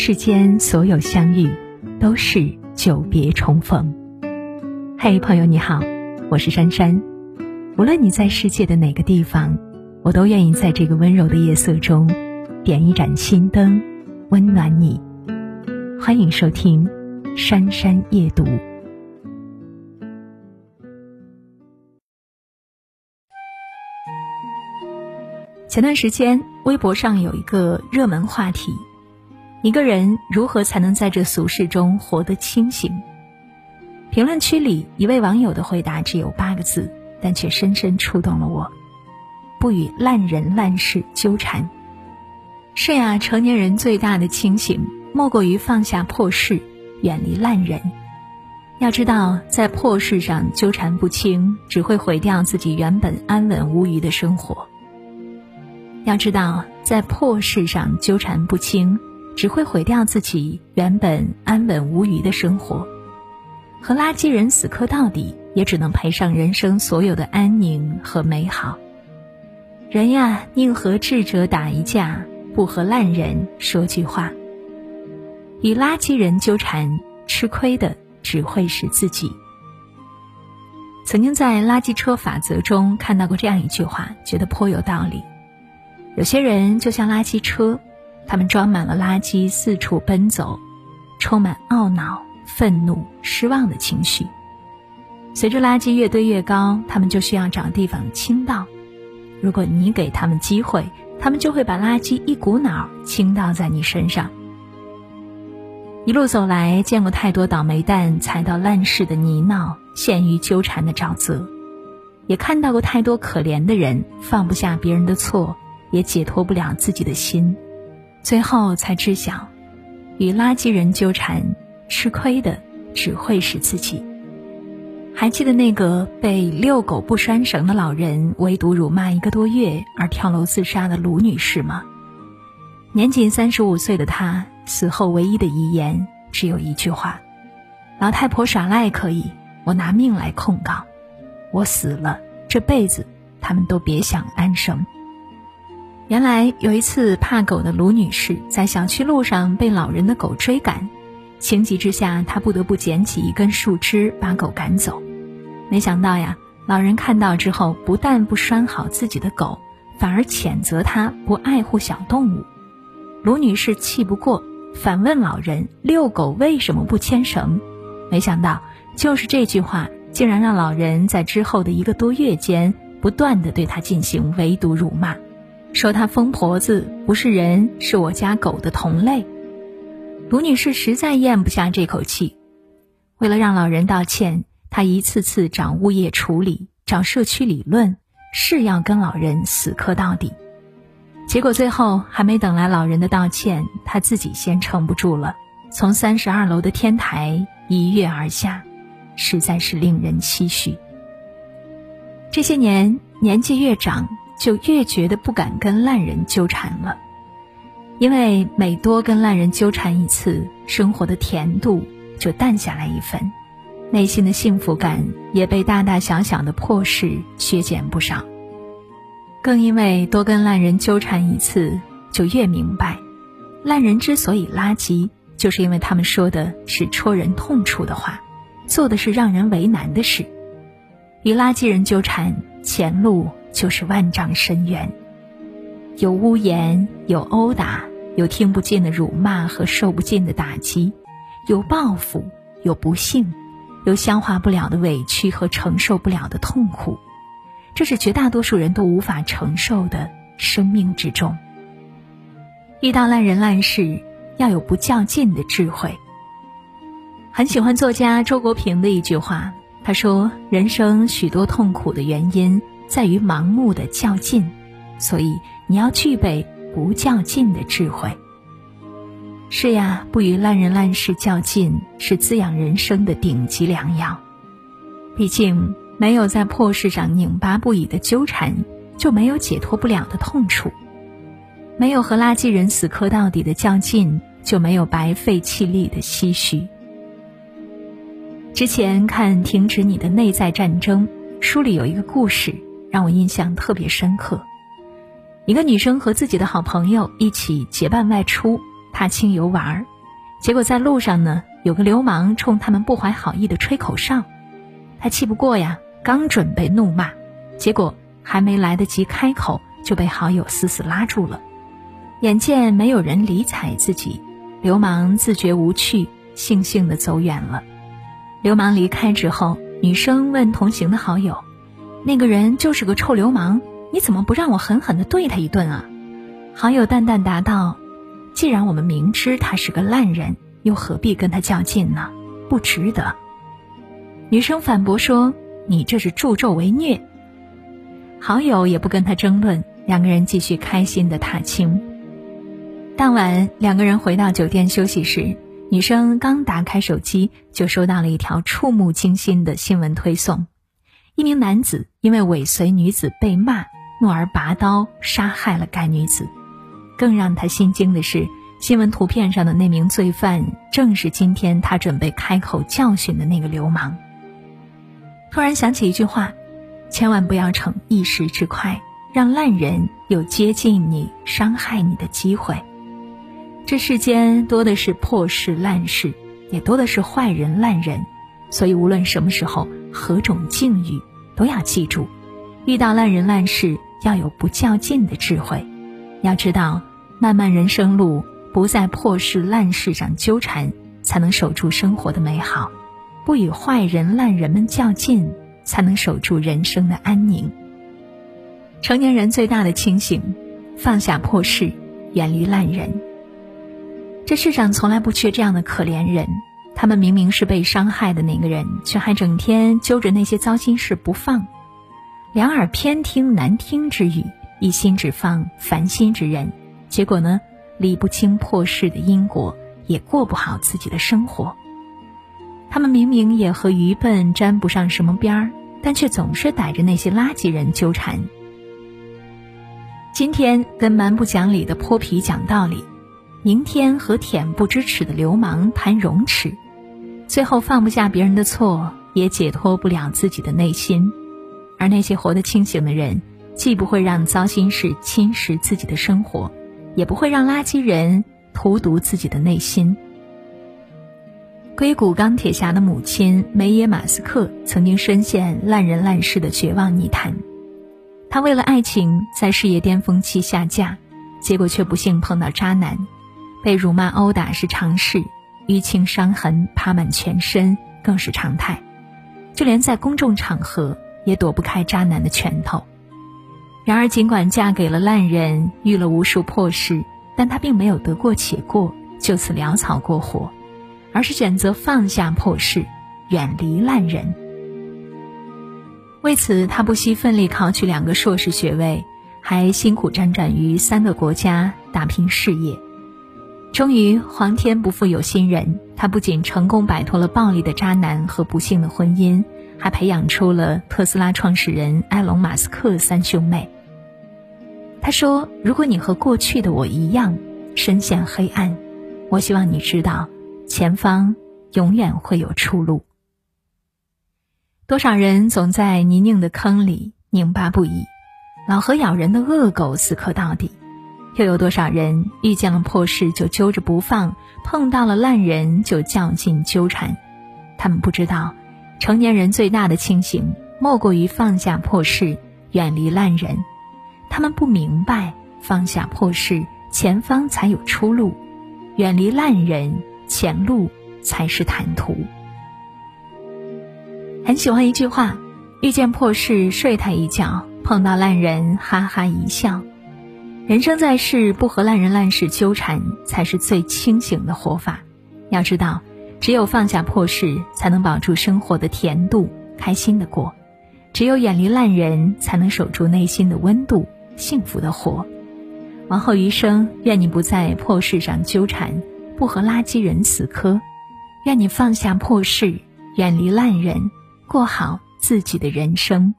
世间所有相遇，都是久别重逢。嘿，朋友你好，我是珊珊。无论你在世界的哪个地方，我都愿意在这个温柔的夜色中，点一盏心灯，温暖你。欢迎收听《珊珊夜读》。前段时间，微博上有一个热门话题。一个人如何才能在这俗世中活得清醒？评论区里一位网友的回答只有八个字，但却深深触动了我：不与烂人烂事纠缠。是呀，成年人最大的清醒，莫过于放下破事，远离烂人。要知道，在破事上纠缠不清，只会毁掉自己原本安稳无虞的生活。要知道，在破事上纠缠不清。只会毁掉自己原本安稳无虞的生活，和垃圾人死磕到底，也只能赔上人生所有的安宁和美好。人呀，宁和智者打一架，不和烂人说句话。与垃圾人纠缠，吃亏的只会是自己。曾经在《垃圾车法则》中看到过这样一句话，觉得颇有道理。有些人就像垃圾车。他们装满了垃圾，四处奔走，充满懊恼、愤怒、失望的情绪。随着垃圾越堆越高，他们就需要找地方倾倒。如果你给他们机会，他们就会把垃圾一股脑倾倒在你身上。一路走来，见过太多倒霉蛋踩到烂事的泥淖，陷于纠缠的沼泽，也看到过太多可怜的人放不下别人的错，也解脱不了自己的心。最后才知晓，与垃圾人纠缠，吃亏的只会是自己。还记得那个被遛狗不拴绳的老人围堵辱骂一个多月而跳楼自杀的卢女士吗？年仅三十五岁的她死后唯一的遗言只有一句话：“老太婆耍赖可以，我拿命来控告。我死了，这辈子他们都别想安生。”原来有一次，怕狗的卢女士在小区路上被老人的狗追赶，情急之下，她不得不捡起一根树枝把狗赶走。没想到呀，老人看到之后，不但不拴好自己的狗，反而谴责他不爱护小动物。卢女士气不过，反问老人：“遛狗为什么不牵绳？”没想到，就是这句话，竟然让老人在之后的一个多月间，不断的对她进行围堵辱骂。说他疯婆子不是人，是我家狗的同类。卢女士实在咽不下这口气，为了让老人道歉，她一次次找物业处理，找社区理论，誓要跟老人死磕到底。结果最后还没等来老人的道歉，她自己先撑不住了，从三十二楼的天台一跃而下，实在是令人唏嘘。这些年年纪越长。就越觉得不敢跟烂人纠缠了，因为每多跟烂人纠缠一次，生活的甜度就淡下来一分，内心的幸福感也被大大小小的破事削减不少。更因为多跟烂人纠缠一次，就越明白，烂人之所以垃圾，就是因为他们说的是戳人痛处的话，做的是让人为难的事。与垃圾人纠缠，前路。就是万丈深渊，有污言，有殴打，有听不见的辱骂和受不尽的打击，有报复，有不幸，有消化不了的委屈和承受不了的痛苦，这是绝大多数人都无法承受的生命之重。遇到烂人烂事，要有不较劲的智慧。很喜欢作家周国平的一句话，他说：“人生许多痛苦的原因。”在于盲目的较劲，所以你要具备不较劲的智慧。是呀，不与烂人烂事较劲，是滋养人生的顶级良药。毕竟，没有在破事上拧巴不已的纠缠，就没有解脱不了的痛处；没有和垃圾人死磕到底的较劲，就没有白费气力的唏嘘。之前看《停止你的内在战争》，书里有一个故事。让我印象特别深刻。一个女生和自己的好朋友一起结伴外出，踏青游玩，结果在路上呢，有个流氓冲他们不怀好意的吹口哨，他气不过呀，刚准备怒骂，结果还没来得及开口，就被好友死死拉住了。眼见没有人理睬自己，流氓自觉无趣，悻悻地走远了。流氓离开之后，女生问同行的好友：“那个人就是个臭流氓，你怎么不让我狠狠地对他一顿啊？”好友淡淡答道：“既然我们明知他是个烂人，又何必跟他较劲呢？不值得。”女生反驳说：“你这是助纣为虐。”好友也不跟他争论，两个人继续开心的踏青。当晚，两个人回到酒店休息时，女生刚打开手机，就收到了一条触目惊心的新闻推送：一名男子因为尾随女子被骂，怒而拔刀杀害了该女子。更让他心惊的是，新闻图片上的那名罪犯正是今天他准备开口教训的那个流氓。突然想起一句话：千万不要逞一时之快，让烂人有接近你、伤害你的机会。这世间多的是破事烂事，也多的是坏人烂人，所以无论什么时候、何种境遇，都要记住：遇到烂人烂事，要有不较劲的智慧。要知道。漫漫人生路，不在破事烂事上纠缠，才能守住生活的美好；不与坏人烂人们较劲，才能守住人生的安宁。成年人最大的清醒，放下破事，远离烂人。这世上从来不缺这样的可怜人，他们明明是被伤害的那个人，却还整天揪着那些糟心事不放，两耳偏听难听之语，一心只放烦心之人。结果呢，理不清破事的因果，也过不好自己的生活。他们明明也和愚笨沾不上什么边儿，但却总是逮着那些垃圾人纠缠。今天跟蛮不讲理的泼皮讲道理，明天和恬不知耻的流氓谈容耻，最后放不下别人的错，也解脱不了自己的内心。而那些活得清醒的人，既不会让糟心事侵蚀自己的生活。也不会让垃圾人荼毒自己的内心。硅谷钢铁侠的母亲梅耶马斯克曾经深陷烂人烂事的绝望泥潭，她为了爱情在事业巅峰期下嫁，结果却不幸碰到渣男，被辱骂殴打是常事，淤青伤痕爬满全身更是常态，就连在公众场合也躲不开渣男的拳头。然而，尽管嫁给了烂人，遇了无数破事，但她并没有得过且过，就此潦草过活，而是选择放下破事，远离烂人。为此，她不惜奋力考取两个硕士学位，还辛苦辗转于三个国家打拼事业。终于，皇天不负有心人，他不仅成功摆脱了暴力的渣男和不幸的婚姻，还培养出了特斯拉创始人埃隆·马斯克三兄妹。他说：“如果你和过去的我一样深陷黑暗，我希望你知道，前方永远会有出路。多少人总在泥泞的坑里拧巴不已，老河咬人的恶狗死磕到底；又有多少人遇见了破事就揪着不放，碰到了烂人就较劲纠缠？他们不知道，成年人最大的清醒，莫过于放下破事，远离烂人。”他们不明白，放下破事，前方才有出路；远离烂人，前路才是坦途。很喜欢一句话：遇见破事睡他一觉，碰到烂人哈哈一笑。人生在世，不和烂人烂事纠缠，才是最清醒的活法。要知道，只有放下破事，才能保住生活的甜度，开心的过；只有远离烂人，才能守住内心的温度。幸福的活，往后余生，愿你不在破事上纠缠，不和垃圾人死磕，愿你放下破事，远离烂人，过好自己的人生。